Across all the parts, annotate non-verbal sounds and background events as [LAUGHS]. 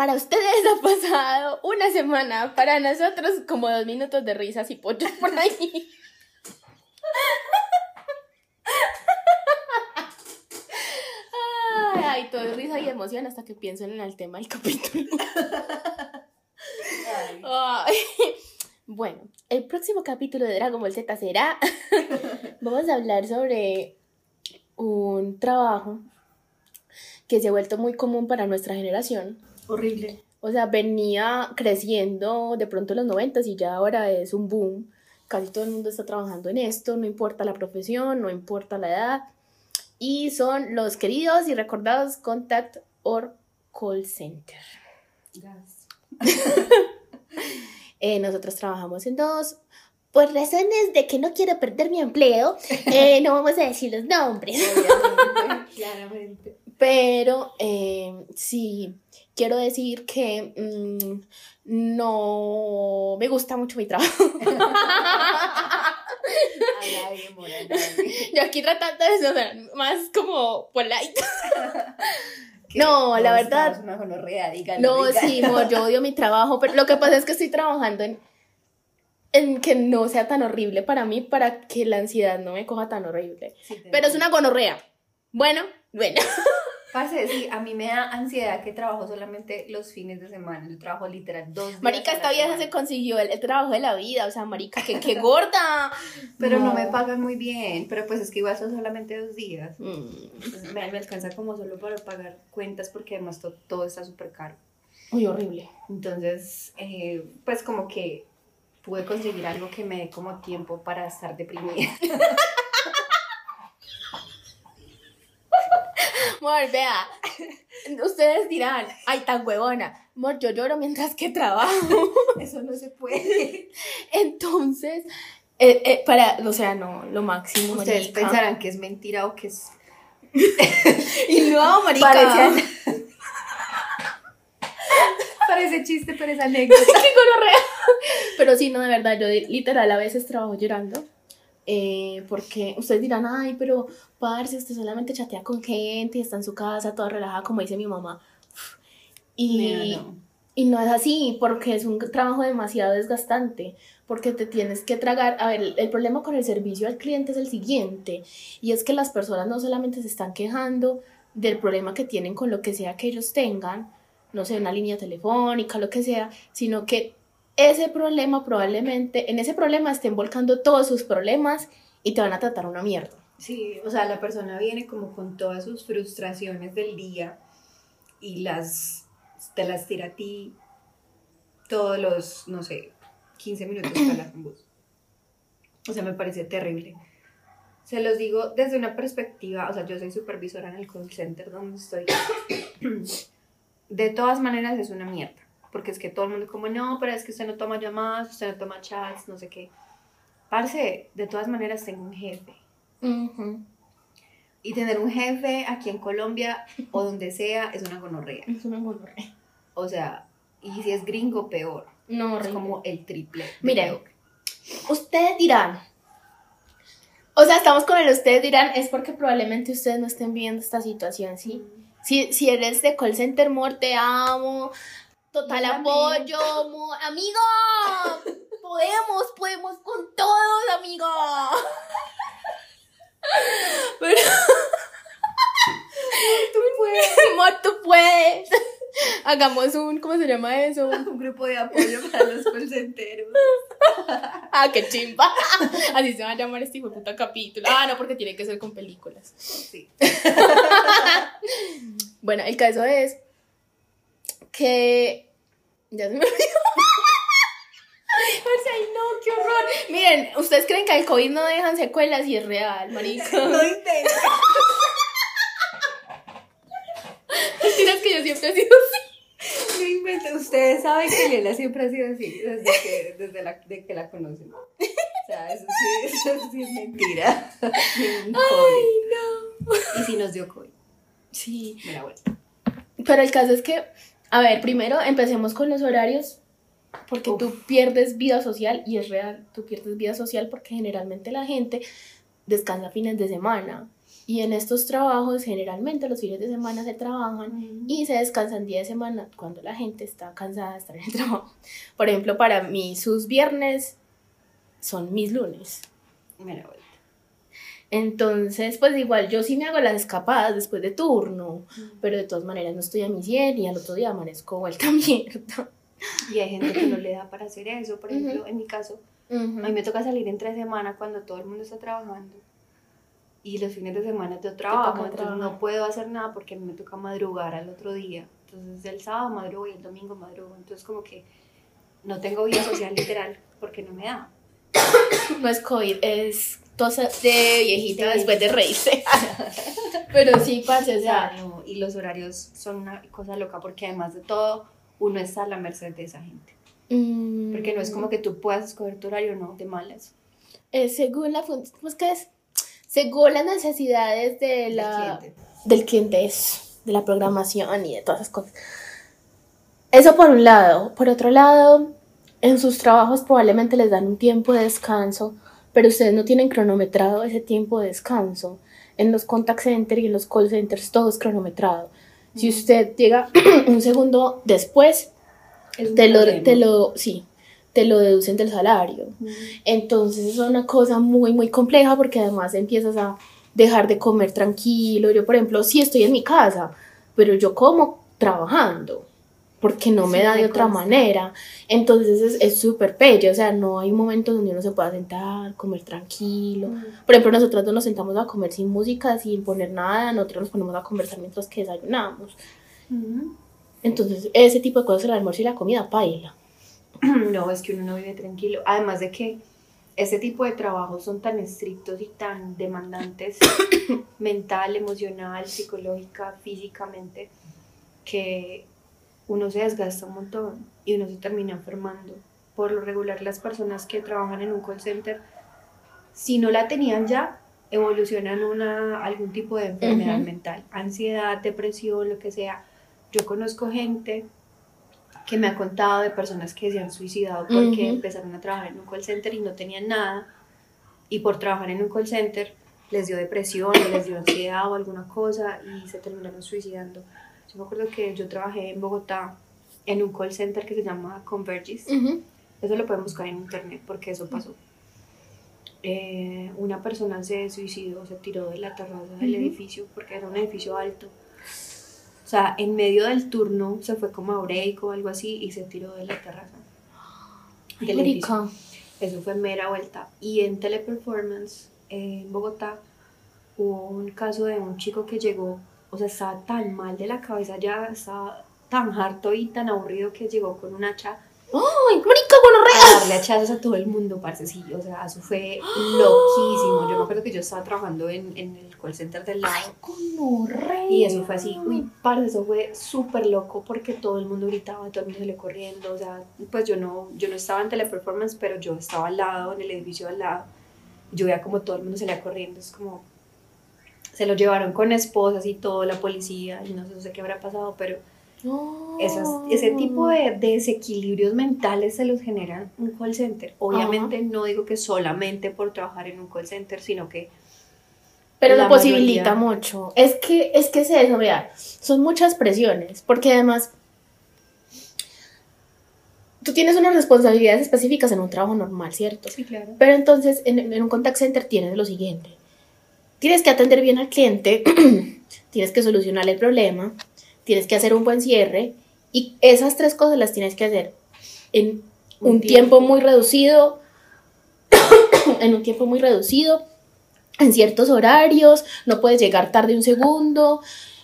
Para ustedes [LAUGHS] ha pasado una semana, para nosotros como dos minutos de risas y pollos [LAUGHS] por ahí. Ay, todo es risa y emoción hasta que pienso en el tema del capítulo. Bueno, el próximo capítulo de Dragon Ball Z será. [LAUGHS] Vamos a hablar sobre un trabajo que se ha vuelto muy común para nuestra generación. Horrible. O sea, venía creciendo de pronto en los 90 y ya ahora es un boom. Casi todo el mundo está trabajando en esto, no importa la profesión, no importa la edad. Y son los queridos y recordados Contact or Call Center. Gas. [LAUGHS] Eh, nosotros trabajamos en dos. Por razones de que no quiero perder mi empleo, eh, no vamos a decir los nombres. [LAUGHS] Obviamente, claramente. Pero eh, sí, quiero decir que mm, no me gusta mucho mi trabajo. Amor. Yo aquí tratando de sonar más como polite. No, la verdad- Una No, sí, mo, yo odio mi trabajo, pero lo que pasa es que estoy trabajando en, en que no sea tan horrible para mí, para que la ansiedad no me coja tan horrible. Sí, Pero es una gonorrea. Bueno, bueno. [LAUGHS] Parce, sí, a mí me da ansiedad que trabajo solamente los fines de semana. Yo trabajo literal dos días. Marica, esta vieja se consiguió el, el trabajo de la vida, o sea, marica, que, que gorda. [LAUGHS] Pero no. me pagan muy bien. Pero pues es que igual son solamente dos días. Mm, me, me alcanza como solo para pagar cuentas porque además to- todo está súper caro. Muy horrible. Entonces, eh, pues como que pude conseguir algo que me dé como tiempo para estar deprimida. [LAUGHS] Amor, vea, ustedes dirán, ay, tan huevona. Amor, yo lloro mientras que trabajo. [LAUGHS] Eso no se puede. Entonces, eh, eh, para, o sea, no, lo máximo, Ustedes marica. pensarán que es mentira o que es... [LAUGHS] Y no, marica. Parece, Parece chiste, pero es [LAUGHS] anécdota. ¡Qué gonorrea! Pero sí, no, de verdad, yo literal a veces trabajo llorando. eh, porque ustedes dirán, ay, pero parce, usted solamente chatea con gente y está en su casa toda relajada, como dice mi mamá. Y, No, no. y no es así, porque es un trabajo demasiado desgastante, porque te tienes que tragar. A ver, el problema con el servicio al cliente es el siguiente, y es que las personas no solamente se están quejando del problema que tienen con lo que sea que ellos tengan, no sé, una línea telefónica, lo que sea, sino que ese problema probablemente, en ese problema estén volcando todos sus problemas y te van a tratar una mierda. Sí, o sea, la persona viene como con todas sus frustraciones del día y las te las tira a ti todos los, no sé, 15 minutos para hablar con vos. O sea, me parece terrible. Se los digo desde una perspectiva, o sea, yo soy supervisora en el call center donde estoy. De todas maneras es una mierda, porque es que todo el mundo como, no, pero es que usted no toma llamadas, usted no toma chats, no sé qué. Parce, de todas maneras tengo un jefe. Y tener un jefe aquí en Colombia o donde sea es una gonorrea. Es una gonorrea. O sea, y si es gringo, peor. No, Es horrible. como el triple. peor. Ustedes dirán, o sea, estamos con el ustedes dirán, es porque probablemente ustedes no estén viendo esta situación, ¿sí? Si, si eres de call center, amor, te amo, total también. apoyo, amor, amigo, [LAUGHS] podemos, podemos con todos, amigo. Pero, [LAUGHS] Tú puedes. amor, tú puedes. Hagamos un, ¿cómo se llama eso? Un grupo de apoyo para los call centeros. [LAUGHS] Ah, qué chimba. [LAUGHS] Así se va a llamar este hijo de puta capítulo. Ah, no, porque tiene que ser con películas. Sí. [LAUGHS] Bueno, el caso es que. Ya se me olvidó. [LAUGHS] O sea, ay, no, qué horror. Miren, ustedes creen que el COVID no dejan secuelas y es real, marica. No intentes. Mentiras que yo siempre he sido así. [LAUGHS] No. Ustedes saben que Lela siempre ha sido así desde que, desde la, de que la conocen. O sea, eso sí, eso sí es mentira. [LAUGHS] COVID. no. Y si nos dio COVID. Sí. Me la vuelta. Pero el caso es que, a ver, primero empecemos con los horarios. Porque Uf. tú pierdes vida social y es real, tú pierdes vida social porque generalmente la gente descansa fines de semana Y en estos trabajos generalmente los fines de semana se trabajan y se descansan día de semana cuando la gente está cansada de estar en el [LAUGHS] trabajo. Por ejemplo, para mí sus viernes son mis lunes. Mira, Entonces, pues igual yo sí me hago las escapadas después de turno, pero de todas maneras no estoy a mi 100 y al otro día amanezco vuelta [LAUGHS] mierda. Y hay gente que no le da para hacer eso. Por ejemplo, en mi caso, a mí me toca salir entre semana cuando todo el mundo está trabajando. Y los fines de semana yo trabajo, entonces no puedo hacer nada porque me toca madrugar al otro día. Entonces el sábado madrugo y el domingo madrugo. Entonces como que no tengo vida social literal porque no me da. [COUGHS] No es COVID, es tos de viejita después de reírse. [LAUGHS] Pero sí, parce, o sea. No, y los horarios son una cosa loca porque además de todo, uno está a la merced de esa gente. mm, Porque no es como que tú puedas escoger tu horario, no, de malas. es según la fun- ¿cómo es que es? Según las necesidades de la, cliente. del cliente, es, de la programación y de todas esas cosas. Eso por un lado. Por otro lado, en sus trabajos probablemente les dan un tiempo de descanso, pero ustedes no tienen cronometrado ese tiempo de descanso. En los contact centers y en los call centers todo es cronometrado. Si usted llega [CLEARS THROAT] un segundo después, Es un te lo, te lo, sí, te lo deducen del salario. Entonces es una cosa muy, muy compleja porque además empiezas a dejar de comer tranquilo. Yo, por ejemplo, sí estoy en mi casa, pero yo como trabajando porque no me da de otra consta. manera. Entonces es- súper bello, o sea, no hay momentos donde uno se pueda sentar, comer tranquilo. Por ejemplo, nosotros no nos sentamos a comer sin música, sin poner nada, nosotros nos ponemos a conversar mientras que desayunamos. Entonces, ese tipo de cosas, el almuerzo y la comida, paila. [CLEARS THROAT] No, es que uno no vive tranquilo. Además de que ese tipo de trabajos son tan estrictos y tan demandantes [COUGHS] mental, emocional, psicológica, físicamente, que uno se desgasta un montón y uno se termina enfermando. Por lo regular, las personas que trabajan en un call center, si no la tenían ya, evolucionan una, algún tipo de enfermedad mental, ansiedad, depresión, lo que sea. Yo conozco gente que me ha contado de personas que se han suicidado porque Ujú. empezaron a trabajar en un call center y no tenían nada y por trabajar en un call center les dio depresión, les dio ansiedad o alguna cosa y se terminaron suicidando. Yo me acuerdo que yo trabajé en Bogotá en un call center que se llama Convergys. Ujú. Eso lo pueden buscar en internet porque eso pasó. Eh, una persona se suicidó, se tiró de la terraza del Ujú. edificio porque era un edificio alto. O sea, en medio del turno se fue como a break o algo así y se tiró de la terraza. Eso fue mera vuelta. Y en Teleperformance, en Bogotá, hubo un caso de un chico que llegó, o sea, estaba tan mal de la cabeza ya, estaba tan harto y tan aburrido que llegó con un hacha ¡Ay, marica, gonorrea! a darle hachazos a todo el mundo, parce, sí, o sea, eso fue loquísimo. Yo me acuerdo que yo estaba trabajando en, en el call center del lado Gonorrea. y eso fue así, uy, parce, eso fue súper loco porque todo el mundo gritaba, todo el mundo salió corriendo, o sea, pues yo no, yo no estaba en teleperformance, pero yo estaba al lado, en el edificio al lado, yo veía como todo el mundo salía corriendo, es como, se lo llevaron con esposas y todo, la policía, y no sé, no sé qué habrá pasado, pero No. esas, ese tipo de, de desequilibrios mentales se los generan un call center. Obviamente no digo que solamente por trabajar en un call center, sino que Pero lo posibilita mayoría- mucho. Es que, es que es eso, vea. Son muchas presiones. Porque además. Tú tienes unas responsabilidades específicas en un trabajo normal, ¿cierto? Sí, claro. Pero entonces en, en un contact center tienes lo siguiente. Tienes que atender bien al cliente, [CLEARS THROAT] tienes que solucionar el problema, tienes que hacer un buen cierre y esas tres cosas las tienes que hacer en un, Un tiempo. tiempo. muy reducido, [COUGHS] en un tiempo muy reducido, en ciertos horarios, no puedes llegar tarde un segundo,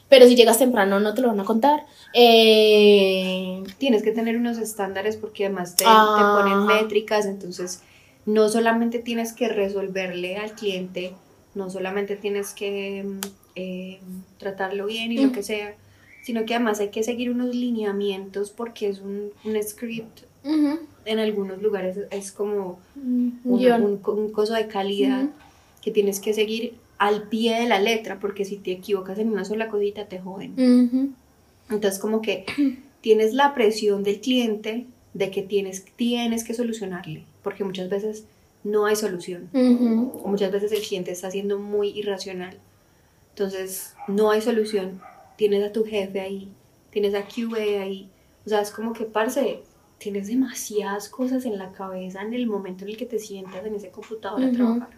pero si llegas temprano no te lo van a contar. Eh, Tienes que tener unos estándares porque además te, te ponen métricas, entonces no solamente tienes que resolverle al cliente, no solamente tienes que mm, eh, tratarlo bien y lo Mm. que sea, sino que además hay que seguir unos lineamientos porque es un, un script. ujú, En algunos lugares es como un un, un coso de calidad Ujú. que tienes que seguir al pie de la letra, porque si te equivocas en una sola cosita te joden. Ujú. Entonces como que tienes la presión del cliente de que tienes, tienes que solucionarle, porque muchas veces no hay solución, Ujú. o muchas veces el cliente está siendo muy irracional. Entonces, no hay solución. Tienes a tu jefe ahí, tienes a QA ahí. O sea, es como que, parce, tienes demasiadas cosas en la cabeza en el momento en el que te sientas en ese computador a Ujú. trabajar.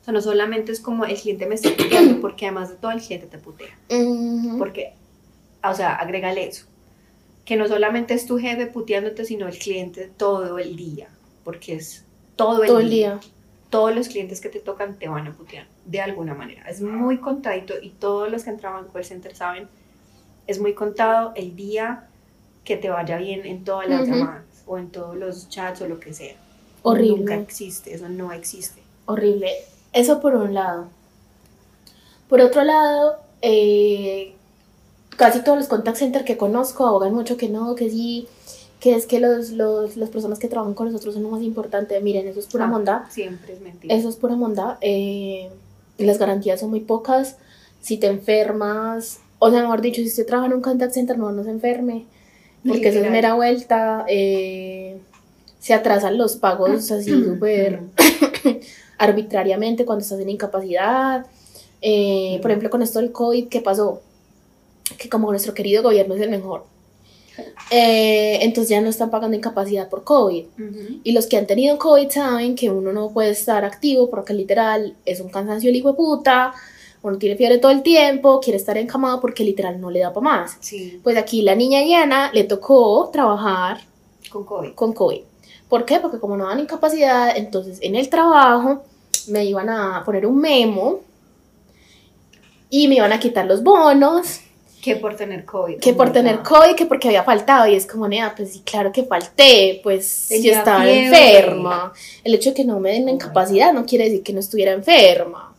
O sea, no solamente es como el cliente me está puteando, porque además de todo el cliente te putea. Ujú. Porque, o sea, agrégale eso. Que no solamente es tu jefe puteándote, sino el cliente todo el día. Porque es todo el, Todo el día. día. Todos los clientes que te tocan te van a putear de alguna manera. Es muy contadito y todos los que entraban en call center saben, es muy contado el día que te vaya bien en todas las llamadas o en todos los chats o lo que sea. Horrible. Nunca existe, eso no existe. Horrible. Eso por un lado. Por otro lado, eh, casi todos los contact center que conozco abogan mucho que no, que sí, que es que los, los, las personas que trabajan con nosotros son lo más importante. Miren, eso es pura Ah, monda. Siempre es mentira. Eso es pura monda. eh, las garantías son muy pocas. Si te enfermas, o sea, mejor dicho, si usted trabaja en un contact center, mejor no se enferme. Porque eso es mera vuelta. eh, se atrasan los pagos así súper [COUGHS] arbitrariamente cuando estás en incapacidad. Eh, por ejemplo, con esto del COVID, ¿qué pasó? Que como nuestro querido gobierno es el mejor, eh, entonces ya no están pagando incapacidad por COVID. Y los que han tenido COVID saben que uno no puede estar activo porque literal es un cansancio el hijo de puta, uno tiene fiebre todo el tiempo, quiere estar encamado porque literal no le da para más. Sí, Pues aquí la niña Diana le tocó trabajar con COVID. con COVID. ¿Por qué? Porque como no dan incapacidad, entonces en el trabajo me iban a poner un memo y me iban a quitar los bonos, Que por tener COVID. que Oh por tener. COVID, que porque había faltado. Y es como, nea, pues sí, claro que falté, pues yo estaba fiebre. enferma. El hecho de que no me den la Oh incapacidad no quiere decir que no estuviera enferma.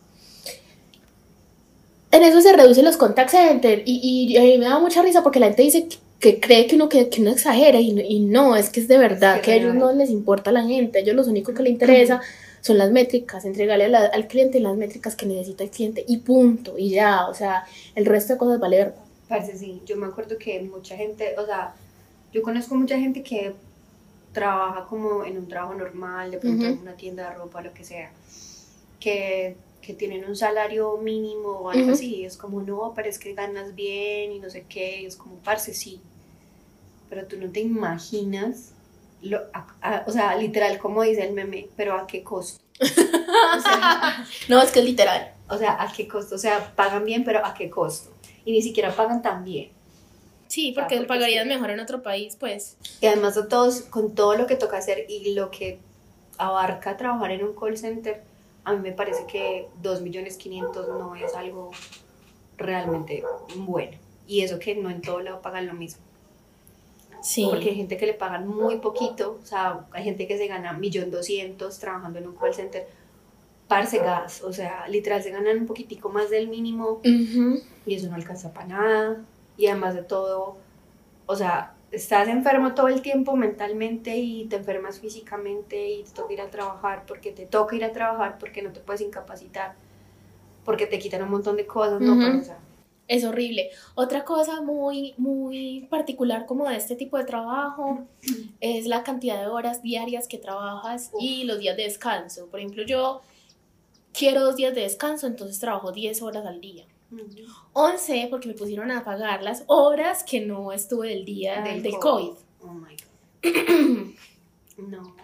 En eso se reducen los contact center y, y a mí me da mucha risa porque la gente dice que, que cree que uno, que, que uno exagera y, no- y no, es que es de verdad, Es que que a ellos no les importa a la gente, a ellos lo único que les interesa [LAUGHS] son las métricas, entregarle la- al cliente las métricas que necesita el cliente y punto, y ya, o sea, el resto de cosas vale verga. Parce, sí, yo me acuerdo que mucha gente, o sea, yo conozco mucha gente que trabaja como en un trabajo normal, de pronto en una tienda de ropa, lo que sea, que, que tienen un salario mínimo o algo así, es como, no, pero es que ganas bien y no sé qué, y es como, parce, sí, pero tú no te imaginas, lo, a- a- o sea, literal, como dice el meme, pero a qué costo. [LAUGHS] O sea, No, es que es literal. o sea, a qué costo, o sea, pagan bien, pero a qué costo. Y ni siquiera pagan tan bien. Sí, porque porque pagarían mejor en otro país, pues. Y además de todos, con todo lo que toca hacer y lo que abarca trabajar en un call center, a mí me parece que 2.500.000 no es algo realmente bueno. Y eso que no en todo lado pagan lo mismo. Sí. Porque hay gente que le pagan muy poquito, o sea, hay gente que se gana 1.200.000 trabajando en un call center, parce gas, o sea, literal se ganan un poquitico más del mínimo Ujú. y eso no alcanza para nada. Y además de todo, o sea, estás enfermo todo el tiempo mentalmente y te enfermas físicamente y te toca ir a trabajar porque te toca ir a trabajar porque no te puedes incapacitar, porque te quitan un montón de cosas, ¿no? Ujú. Pero, o sea, Es horrible. Otra cosa muy, muy particular como de este tipo de trabajo es la cantidad de horas diarias que trabajas y los días de descanso. Por ejemplo, yo quiero dos días de descanso, entonces trabajo 10 horas al día. 11 porque me pusieron a pagar las horas que no estuve del día del, COVID. Oh my God. [CLEARS THROAT] No,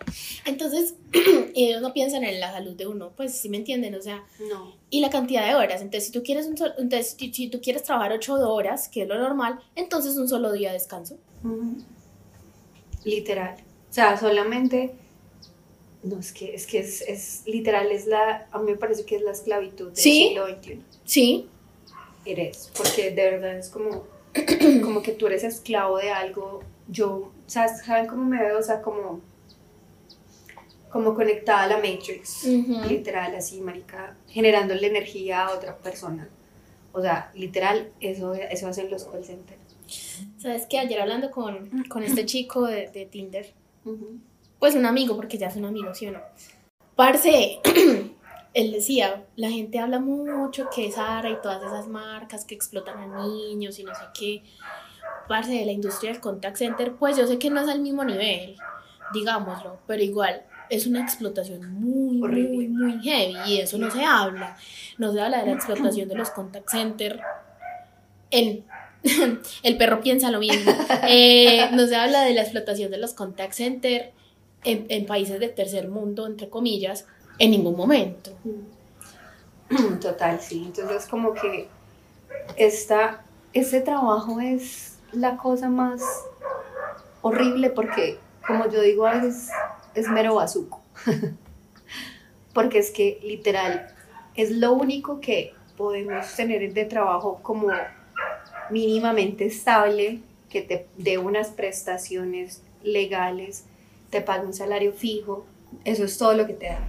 Entonces, [CLEARS THROAT] ellos no piensan en la salud de uno, pues sí me entienden, o sea, no. y la cantidad de horas. Entonces, si tú quieres un sol- entonces, si, si tú quieres trabajar 8 horas, que es lo normal, entonces un solo día de descanso. Literal. O sea, solamente. No, es que es, que es, es literal, es la. A mí me parece que es la esclavitud del Sí. siglo XXI. Sí, Eres. Porque de verdad es como. [CLEARS THROAT] Como que tú eres esclavo de algo. Yo. ¿sabes? ¿Saben cómo me veo? O sea, como. Como conectada a la Matrix. Literal, así, marica. Generándole energía a otra persona. O sea, literal, eso, eso hacen los call centers. Sabes que ayer hablando con, con este chico de, de Tinder, Ujú. Pues un amigo, porque ya es un amigo, ¿sí o no? Parce, [CLEARS THROAT] él decía, la gente habla mucho que Sara y todas esas marcas que explotan a niños y no sé qué. Parce, de la industria del contact center, pues yo sé que no es al mismo nivel, digámoslo, pero igual, es una explotación muy, Horrible. muy, muy heavy y eso no se habla. No se habla de la explotación de los contact center. El, [LAUGHS] el perro piensa lo mismo. [LAUGHS] Eh, no se habla de la explotación de los contact center en, países de tercer mundo, entre comillas, en ningún momento. [CLEARS THROAT] Total, sí. Entonces como que esta, este trabajo es la cosa más horrible porque, como yo digo a es mero bazuco. [LAUGHS] porque es que literal es lo único que podemos tener de trabajo como mínimamente estable, que te dé unas prestaciones legales, te pague un salario fijo, eso es todo lo que te da.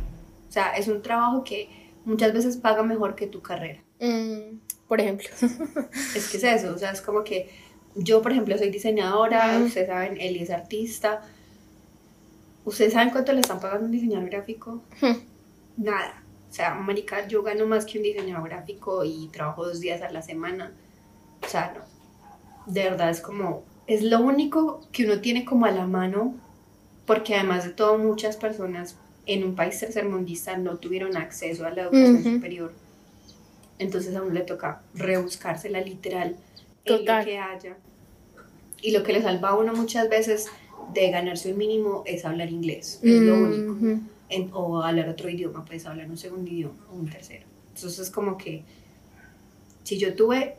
O sea, es un trabajo que muchas veces paga mejor que tu carrera. Mm, por ejemplo. [LAUGHS] Es que es eso, o sea, es como que yo, por ejemplo, soy diseñadora, Ujú. ustedes saben, Eli es artista. ¿Ustedes saben cuánto le están pagando a un diseñador gráfico? Nada. O sea, marica, yo gano más que un diseñador gráfico y trabajo dos días a la semana. O sea, no. De verdad es como, es lo único que uno tiene como a la mano, porque además de todo, muchas personas en un país tercermundista no tuvieron acceso a la educación Ujú. superior. Entonces a uno le toca rebuscársela literal en lo que haya. Y lo que le salva a uno muchas veces de ganarse un mínimo es hablar inglés. Es lo único en- o hablar otro idioma, puedes hablar un segundo idioma o un tercero. Entonces como que si yo tuve,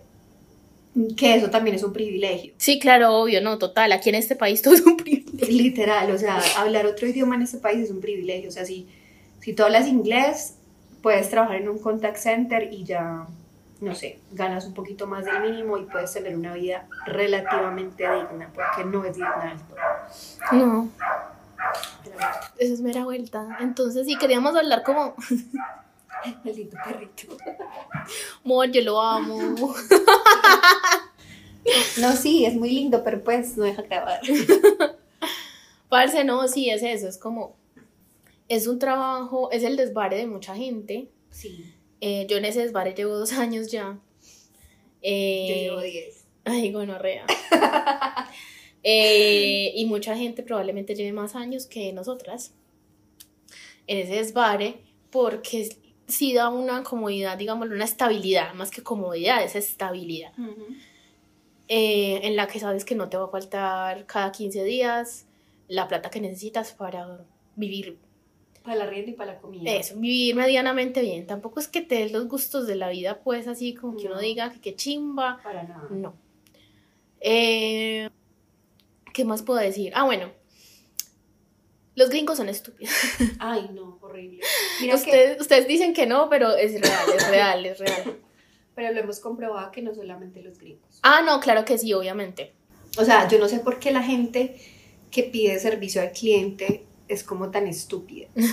que eso también es un privilegio, Sí, claro, obvio, no, total. Aquí en este país [LAUGHS] todo es un privilegio. literal, o sea, hablar otro idioma en este país es un privilegio, o sea, si, si tú hablas inglés, puedes trabajar en un contact center y ya, no sé, ganas un poquito más del mínimo y puedes tener una vida relativamente digna, porque no es digna del todo. No, esa es mera vuelta. Entonces, sí, queríamos hablar como, [LAUGHS] Maldito perrito. amor, yo lo amo. No, sí, es muy lindo, pero pues no deja grabar. Parce, no, sí, es eso, es como, es un trabajo, es el desvare de mucha gente. Sí, Eh, yo en ese desvare llevo dos años ya. yo Eh, llevo 10. Ay, gonorrea. [LAUGHS] Eh, y mucha gente probablemente lleve más años que nosotras en ese desvare, porque sí da una comodidad, digámoslo, una estabilidad, más que comodidad, es estabilidad, eh, en la que sabes que no te va a faltar cada 15 días la plata que necesitas para vivir Para la rienda y para la comida. eso, vivir medianamente bien. Tampoco es que te des los gustos de la vida, pues así como que uno No. diga que qué chimba, Para nada. no. Eh, ¿Qué más puedo decir? Ah, bueno. Los gringos son estúpidos. [LAUGHS] Ay, no, horrible. Mira que, Ustedes, ustedes dicen que no, pero es real, es real, es real. [LAUGHS] pero lo hemos comprobado que no solamente los gringos. Ah, no, claro que sí, obviamente. O sea, yo no sé por qué la gente que pide servicio al cliente es como tan estúpida. [LAUGHS]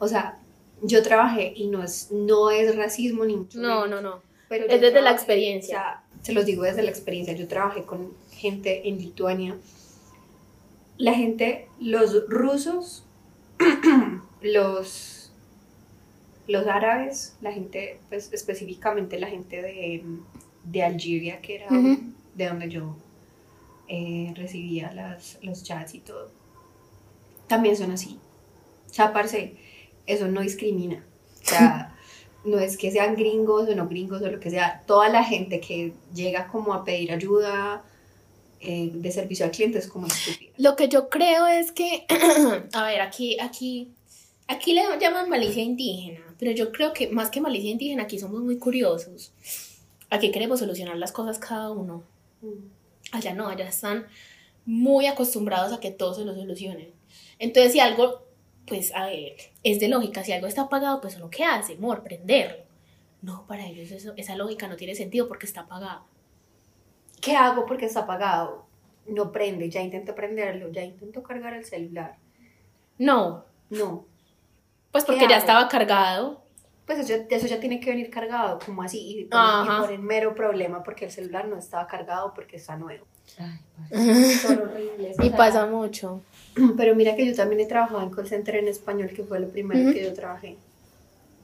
O sea, yo trabajé y no es, no es racismo ni mucho No, menos, no, no. pero es desde la trabajé, experiencia. O sea, se los digo desde la experiencia. Yo trabajé con gente en Lituania. La gente, los rusos, [CLEARS THROAT] los, los árabes, la gente, pues específicamente la gente de, de Algeria, que era de donde yo eh, recibía las, los chats y todo, también son así. O sea, parce, eso no discrimina. O sea, [LAUGHS] no es que sean gringos o no gringos o lo que sea, toda la gente que llega como a pedir ayuda eh, de servicio al cliente es como estúpida. Lo que yo creo es que, [CLEARS THROAT] a ver, aquí, aquí, aquí le llaman malicia indígena, pero yo creo que más que malicia indígena, aquí somos muy curiosos. Aquí queremos solucionar las cosas cada uno. Allá no, allá están muy acostumbrados a que todo se lo solucionen. Entonces, si algo, pues, a ver, es de lógica, si algo está pagado, pues uno qué hace, amor, prenderlo. No, para ellos eso, esa lógica no tiene sentido porque está pagado. ¿Qué hago porque está apagado? No prende, ya intento prenderlo, ya intento cargar el celular. No, No, pues porque ¿Qué ya estaba cargado. pues eso, eso ya tiene que venir cargado, como así, y por, y por el mero problema porque el celular no estaba cargado porque está nuevo. Ay, [LAUGHS] son horribles. o Y pasa mucho. [CLEARS THROAT] Pero mira que yo también he trabajado en call center en español, que fue lo primero que yo trabajé.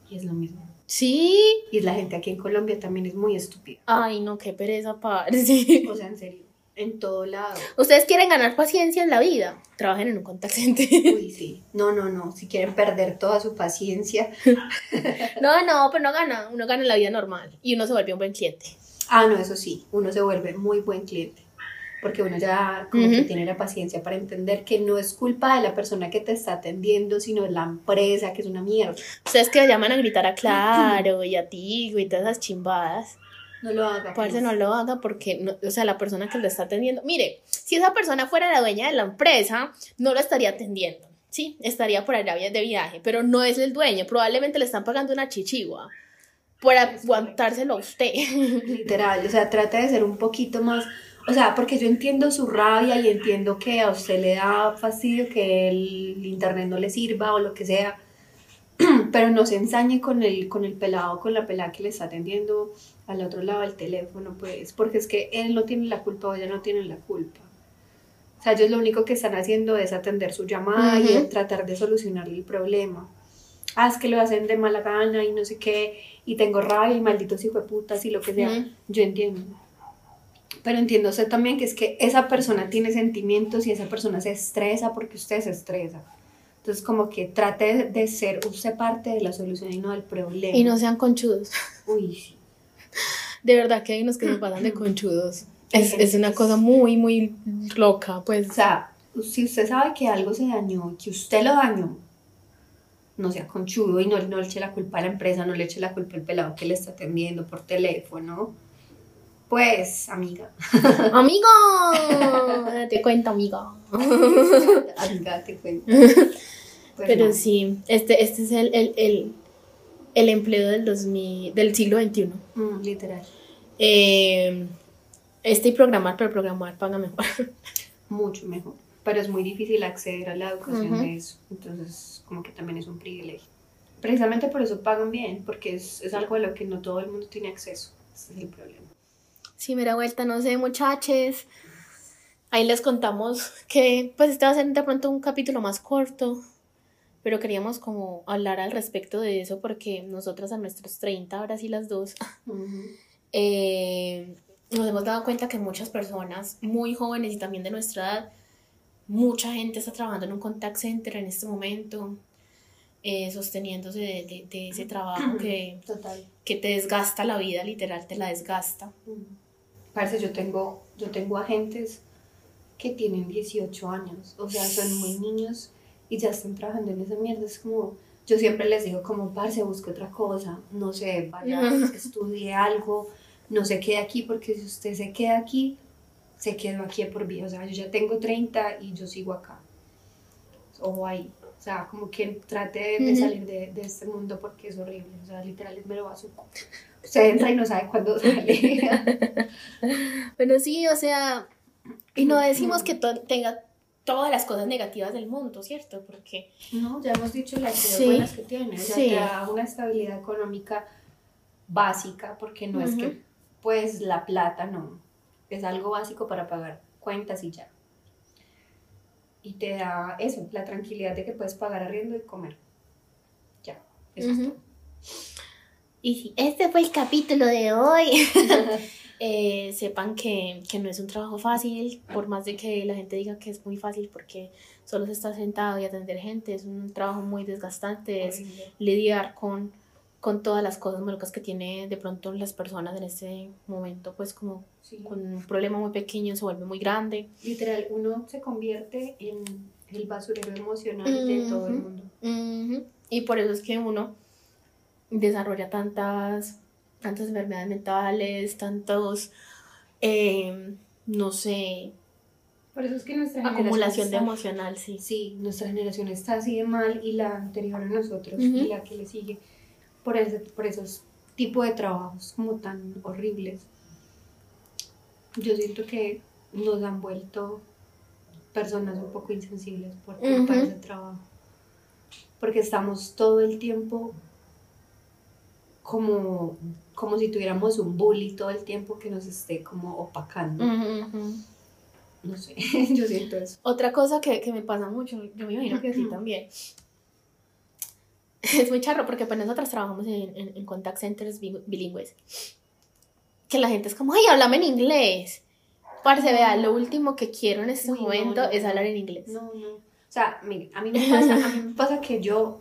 Y es lo mismo. Sí. Y la gente aquí en Colombia también es muy estúpida. Ay, no, qué pereza, parce. O sea, en serio. en todo lado. Ustedes quieren ganar paciencia en la vida, trabajen en un contact center. Uy, sí. No, no, no. Si quieren perder toda su paciencia. [LAUGHS] no, no, pero no gana. Uno gana en la vida normal y uno se vuelve un buen cliente. Ah, no, eso sí. Uno se vuelve muy buen cliente. Porque uno ya como que tiene la paciencia para entender que no es culpa de la persona que te está atendiendo, sino de la empresa, que es una mierda. Ustedes que llaman a gritar a Claro y a Tigo y todas esas chimbadas. No lo haga. Parce, no lo haga porque, no, o sea, la persona que lo está atendiendo, mire, si esa persona fuera la dueña de la empresa, no lo estaría atendiendo, ¿sí? Estaría por allá de viaje, pero no es el dueño, probablemente le están pagando una chichigua por aguantárselo a usted. Literal, o sea, trata de ser un poquito más, o sea, porque yo entiendo su rabia y entiendo que a usted le da fastidio que el internet no le sirva o lo que sea, [CLEARS THROAT] pero no se ensañe con el, con el pelado, con la pelada que le está atendiendo al otro lado del teléfono, pues, porque es que él no tiene la culpa o ella no tiene la culpa. O sea, ellos lo único que están haciendo es atender su llamada y tratar de solucionar el problema. Ah, es que lo hacen de mala gana y no sé qué, y tengo rabia y malditos hijos de putas y lo que sea. Yo entiendo. Pero entiendo usted también que es que esa persona tiene sentimientos y esa persona se estresa porque usted se estresa. Entonces, como que trate de ser usted parte de la solución y no del problema. Y no sean conchudos. Uy. De verdad que hay unos que se pasan de conchudos. Es, es una cosa muy, muy loca, pues. O sea, si usted sabe que algo se dañó, que usted lo dañó, no sea conchudo y no, no le eche la culpa a la empresa, no le eche la culpa al pelado que le está atendiendo por teléfono. Pues, amiga. [LAUGHS] ¡Amigo! te cuento, amiga. [LAUGHS] amiga, te cuento. Pues Pero sí, este, este es el, el, el, el empleo del, 2000, del siglo XXI. Mm, literal. Eh, este y programar, pero programar paga mejor. Mucho mejor. Pero es muy difícil acceder a la educación de eso. Entonces, como que también es un privilegio. Precisamente por eso pagan bien, porque es, es algo a lo que no todo el mundo tiene acceso. Ese es el problema. Sí, mira, vuelta, no sé, muchachos. Ahí les contamos que, pues, este va a ser de pronto un capítulo más corto pero queríamos como hablar al respecto de eso porque nosotras a nuestros 30, ahora sí las dos, eh, nos hemos dado cuenta que muchas personas muy jóvenes y también de nuestra edad, mucha gente está trabajando en un contact center en este momento, eh, sosteniéndose de, de, ese trabajo que, que te desgasta la vida, literal, te la desgasta. Parece, yo tengo, yo tengo agentes que tienen 18 años, o sea, son muy niños y ya están trabajando en esa mierda. Es como, yo siempre les digo como, parce, busque otra cosa, no sé, vaya, [LAUGHS] estudie algo, no se quede aquí, porque si usted se queda aquí, se quedó aquí por vida. O sea, yo ya tengo 30 y yo sigo acá. Ojo ahí. O sea, como que trate de, salir de, de, este mundo porque es horrible. O sea, literal, me lo va a su... Usted entra y no sabe cuándo [LAUGHS] sale. Pero sí, o sea, y no decimos que tenga todas las cosas negativas del mundo, ¿cierto? Porque... No, ya hemos dicho las cosas buenas que tiene, o sea, te da una estabilidad económica básica, porque no es que, pues, la plata, no, es algo básico para pagar cuentas y ya. Y te da eso, la tranquilidad de que puedes pagar arriendo y comer. Ya, eso es todo. Y sí, este fue el capítulo de hoy. [LAUGHS] [LAUGHS] Eh, sepan que, que, no es un trabajo fácil, por más de que la gente diga que es muy fácil porque solo se está sentado y atender gente, es un trabajo muy desgastante, es lidiar con, con todas las cosas malucas que tiene de pronto las personas en ese momento, pues como con un problema muy pequeño se vuelve muy grande. Literal, uno se convierte en el basurero emocional de todo el mundo. Y por eso es que uno desarrolla tantas tantas enfermedades mentales, tantos, eh, no sé, por eso es que nuestra acumulación de emocional, sí. Sí, nuestra generación está así de mal y la anterior a nosotros y la que le sigue por, ese, por esos tipos de trabajos como tan horribles. Yo siento que nos han vuelto personas un poco insensibles por culpa ese trabajo. Porque estamos todo el tiempo como como si tuviéramos un bully todo el tiempo que nos esté como opacando. No sé, [LAUGHS] yo siento eso. Otra cosa que, que me pasa mucho, yo me imagino que sí también. [LAUGHS] Es muy charro porque pues nosotros trabajamos en, en, en contact centers bilingües. Que la gente es como, ay, háblame en inglés. Parce, vea, lo último que quiero en este Uy, momento no, es hablar en inglés. No, no. O sea, mire, a mí me pasa, a mí me pasa que yo,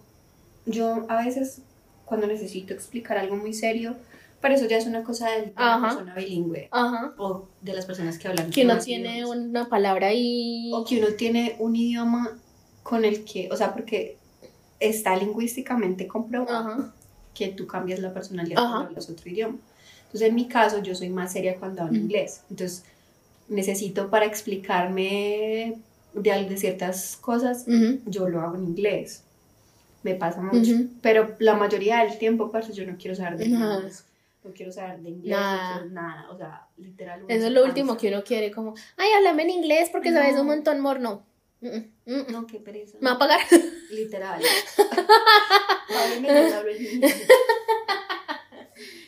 yo a veces cuando necesito explicar algo muy serio, pero eso ya es una cosa de la Ajá. persona bilingüe Ajá. o de las personas que hablan Que uno tiene idiomas. una palabra ahí. o que uno tiene un idioma con el que, o sea, porque está lingüísticamente comprobado Ajá. que tú cambias la personalidad cuando hablas otro idioma. Entonces, en mi caso, yo soy más seria cuando hablo Ujú. inglés. Entonces, necesito para explicarme de, de ciertas cosas, Ujú. yo lo hago en inglés. Me pasa mucho. Ujú. Pero la mayoría del tiempo, parce, yo no quiero saber de Nada. nada. No quiero saber de inglés, Nada. no quiero nada. O sea, literal. Eso es lo cansa. último que uno quiere, como, ay, háblame en inglés porque sabes No. un montón, amor. No. Mm, mm, mm. No, qué pereza. ¿Me va a pagar? Literal. [LAUGHS] Inglés. [LAUGHS]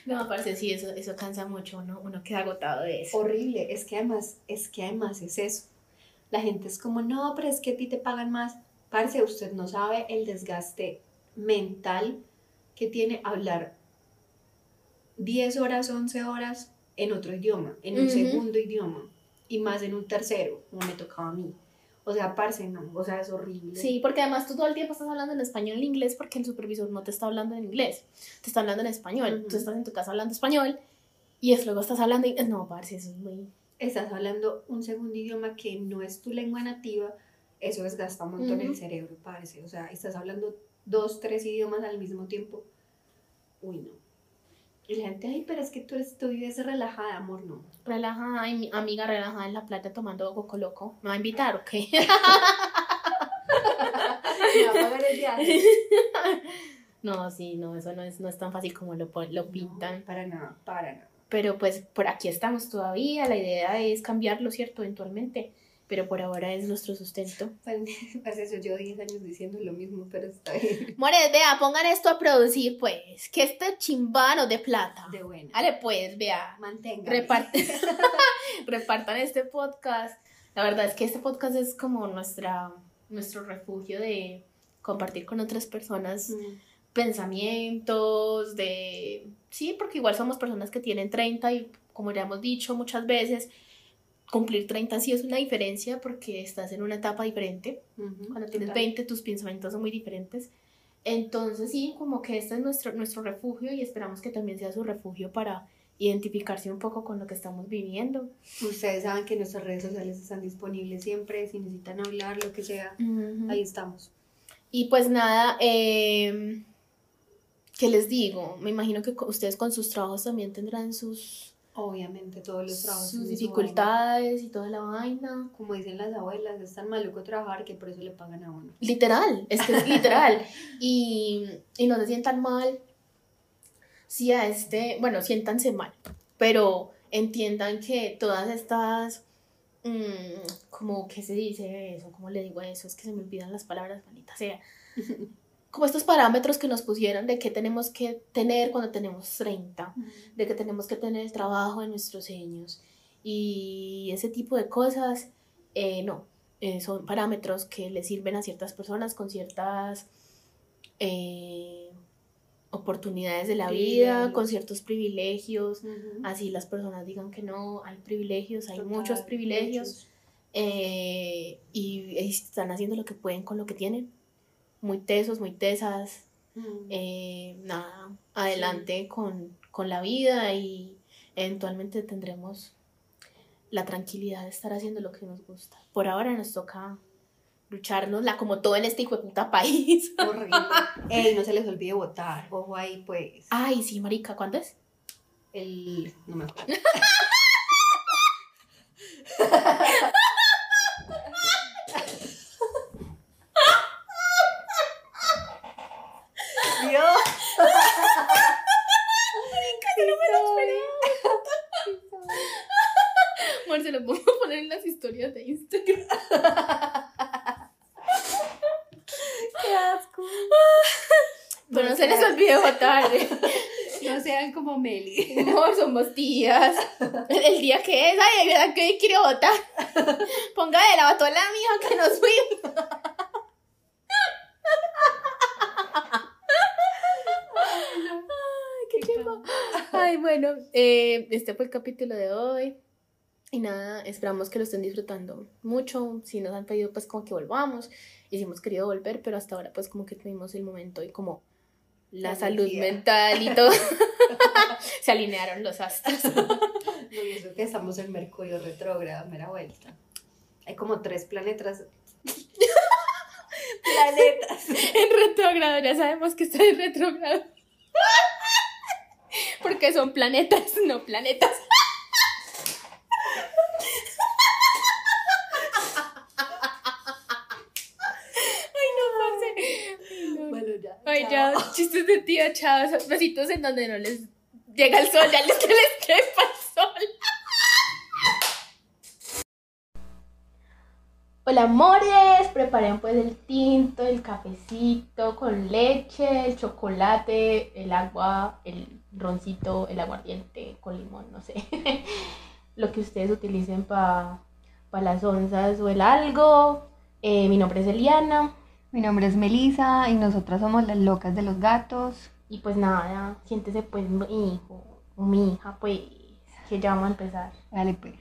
No, parce, sí, eso, eso cansa mucho, uno, uno queda agotado de eso. horrible. Es que además, es que además es eso. La gente es como, no, pero es que a ti te pagan más. Parce, usted no sabe el desgaste mental que tiene hablar 10 horas, 11 horas en otro idioma, en un Ujú. segundo idioma, y más en un tercero, como me tocaba a mí. O sea, parce, no, o sea, es horrible. Sí, porque además tú todo el tiempo estás hablando en español en inglés porque el supervisor no te está hablando en inglés, te está hablando en español. Ujú. Tú estás en tu casa hablando español y es luego estás hablando y no, parce, eso es muy... Estás hablando un segundo idioma que no es tu lengua nativa, eso desgasta un montón Ujú. el cerebro, parece. O sea, estás hablando dos, tres idiomas al mismo tiempo. Uy, no. Y la gente, ay, pero es que tú, eres, tú vives relajada, amor, no. Relajada, ay, mi amiga relajada en la playa tomando coco loco. ¿Me va a invitar o qué? [LAUGHS] [LAUGHS] No, sí, no, eso no es, no es tan fácil como lo, lo pintan. No, para nada, para nada. Pero pues por aquí estamos todavía, la idea es cambiarlo, ¿cierto? Eventualmente. Pero por ahora es nuestro sustento. Pues, [LAUGHS] pues eso, yo 10 años diciendo lo mismo, pero está bien. [LAUGHS] Mores, vea, pongan esto a producir, pues. Que este chimbano de plata. De buena. Dale, pues, vea. Mantenga. Reparte- [LAUGHS] repartan este podcast. La verdad es que este podcast es como nuestra, nuestro refugio de compartir con otras personas Mm. pensamientos, de... Sí, porque igual somos personas que tienen 30 y como ya hemos dicho muchas veces, cumplir 30 sí es una diferencia porque estás en una etapa diferente. Ujú, Cuando tienes total. 20 tus pensamientos son muy diferentes. Entonces sí, como que este es nuestro, nuestro refugio y esperamos que también sea su refugio para identificarse un poco con lo que estamos viviendo. Ustedes saben que nuestras redes sociales están disponibles siempre, si necesitan hablar, lo que sea, ahí estamos. Y pues nada, eh, ¿qué les digo? Me imagino que ustedes con sus trabajos también tendrán sus, Obviamente todos los trabajos. sus dificultades y toda la vaina. Como dicen las abuelas, es tan maluco trabajar que por eso le pagan a uno. Literal, es que es [LAUGHS] literal. Y, y no se sientan mal. Si a este, bueno, siéntanse mal, pero entiendan que todas estas, mm, como, ¿qué se dice eso? ¿Cómo le digo eso? Es que se me olvidan las palabras, manita sea. [LAUGHS] Como estos parámetros que nos pusieron de qué tenemos que tener cuando tenemos 30, de que tenemos que tener el trabajo de nuestros sueños y ese tipo de cosas, eh, no, eh, son parámetros que le sirven a ciertas personas con ciertas eh, oportunidades de la vida, con ciertos privilegios, Ujú. así las personas digan que no, hay privilegios, hay Total, muchos privilegios muchos. eh, y están haciendo lo que pueden con lo que tienen, muy tesos, muy tesas, Mm. eh, nada, adelante con, con la vida y eventualmente tendremos la tranquilidad de estar haciendo lo que nos gusta. Por ahora nos toca lucharnosla como todo en este hijo de puta país. [LAUGHS] Horrible. Ey, no se les olvide votar. Ojo ahí, pues. Ay, sí, marica, ¿cuándo es? El. No me acuerdo. [LAUGHS] Dios. Amor, se lo puedo poner en las historias de Instagram. Qué asco. Pero no se les votar. [LAUGHS] No sean como Meli. Amor, somos tías. El día que es, ay, ¿verdad que hoy quiero votar? Ponga de la batola mija que nos fuimos. Ay, qué. Ay, bueno, eh, este fue el capítulo de hoy. Y nada, esperamos que lo estén disfrutando mucho. Si nos han pedido, pues como que volvamos. Y si hemos querido volver, pero hasta ahora, pues como que tuvimos el momento y como la, La salud energía. mental y todo. [LAUGHS] Se alinearon los astros. [LAUGHS] No, y eso que estamos en Mercurio retrógrado, mera vuelta. Hay como tres planetas. [LAUGHS] planetas. en retrogrado, ya sabemos que está en retrogrado. Porque son planetas, no planetas. Ay, no, parce. Ay, no. Bueno, ya. Ay, chao. ya, chistes de tío, chao, esos besitos en donde no les llega el sol, ya les que les quepa el sol. Hola, amores, preparen pues el tinto, el cafecito con leche, el chocolate, el agua, el roncito, el aguardiente con limón, no sé. [LAUGHS] Lo que ustedes utilicen para las onzas o el algo. Eh, mi nombre es Eliana. Mi nombre es Melisa y nosotras somos las locas de los gatos. Y pues nada, siéntese pues mi hijo o mi hija, pues, que ya vamos a empezar. Dale pues.